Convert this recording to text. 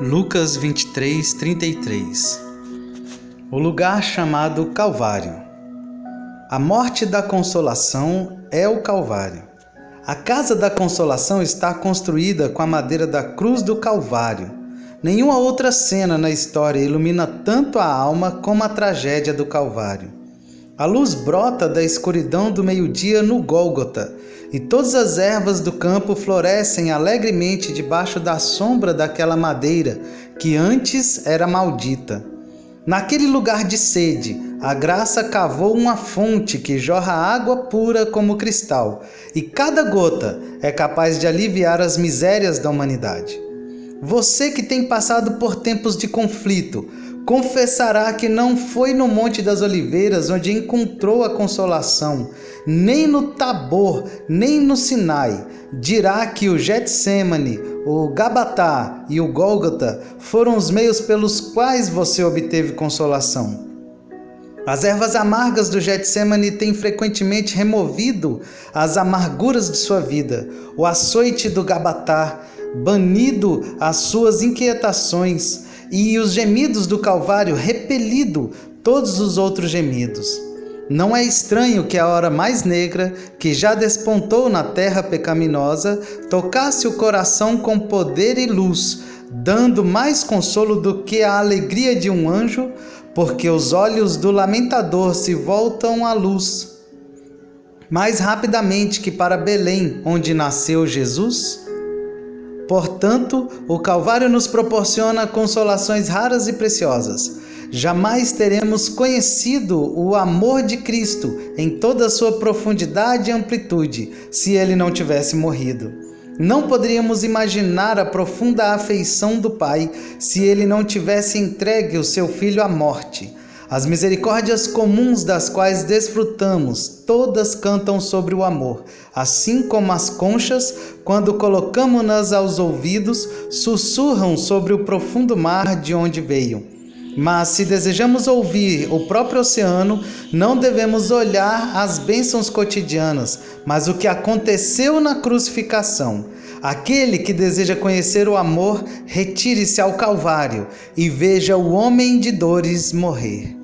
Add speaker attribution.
Speaker 1: Lucas 23, 33 O lugar chamado Calvário. A morte da consolação é o Calvário. A casa da consolação está construída com a madeira da cruz do Calvário. Nenhuma outra cena na história ilumina tanto a alma como a tragédia do Calvário. A luz brota da escuridão do meio-dia no Gólgota, e todas as ervas do campo florescem alegremente debaixo da sombra daquela madeira que antes era maldita. Naquele lugar de sede, a graça cavou uma fonte que jorra água pura como cristal, e cada gota é capaz de aliviar as misérias da humanidade. Você que tem passado por tempos de conflito, confessará que não foi no Monte das Oliveiras onde encontrou a consolação, nem no Tabor, nem no Sinai. Dirá que o Getsemane, o Gabatá e o Gólgota foram os meios pelos quais você obteve consolação. As ervas amargas do Getsemane têm frequentemente removido as amarguras de sua vida. O açoite do Gabatá, banido as suas inquietações, e os gemidos do Calvário repelido todos os outros gemidos. Não é estranho que a hora mais negra, que já despontou na terra pecaminosa, tocasse o coração com poder e luz, dando mais consolo do que a alegria de um anjo, porque os olhos do lamentador se voltam à luz. Mais rapidamente que para Belém, onde nasceu Jesus? Portanto, o Calvário nos proporciona consolações raras e preciosas. Jamais teremos conhecido o amor de Cristo em toda a sua profundidade e amplitude se ele não tivesse morrido. Não poderíamos imaginar a profunda afeição do Pai se ele não tivesse entregue o seu filho à morte. As misericórdias comuns das quais desfrutamos, todas cantam sobre o amor, assim como as conchas, quando colocamos-nas aos ouvidos, sussurram sobre o profundo mar de onde veio. Mas se desejamos ouvir o próprio oceano, não devemos olhar as bênçãos cotidianas, mas o que aconteceu na crucificação. Aquele que deseja conhecer o amor, retire-se ao Calvário e veja o homem de dores morrer.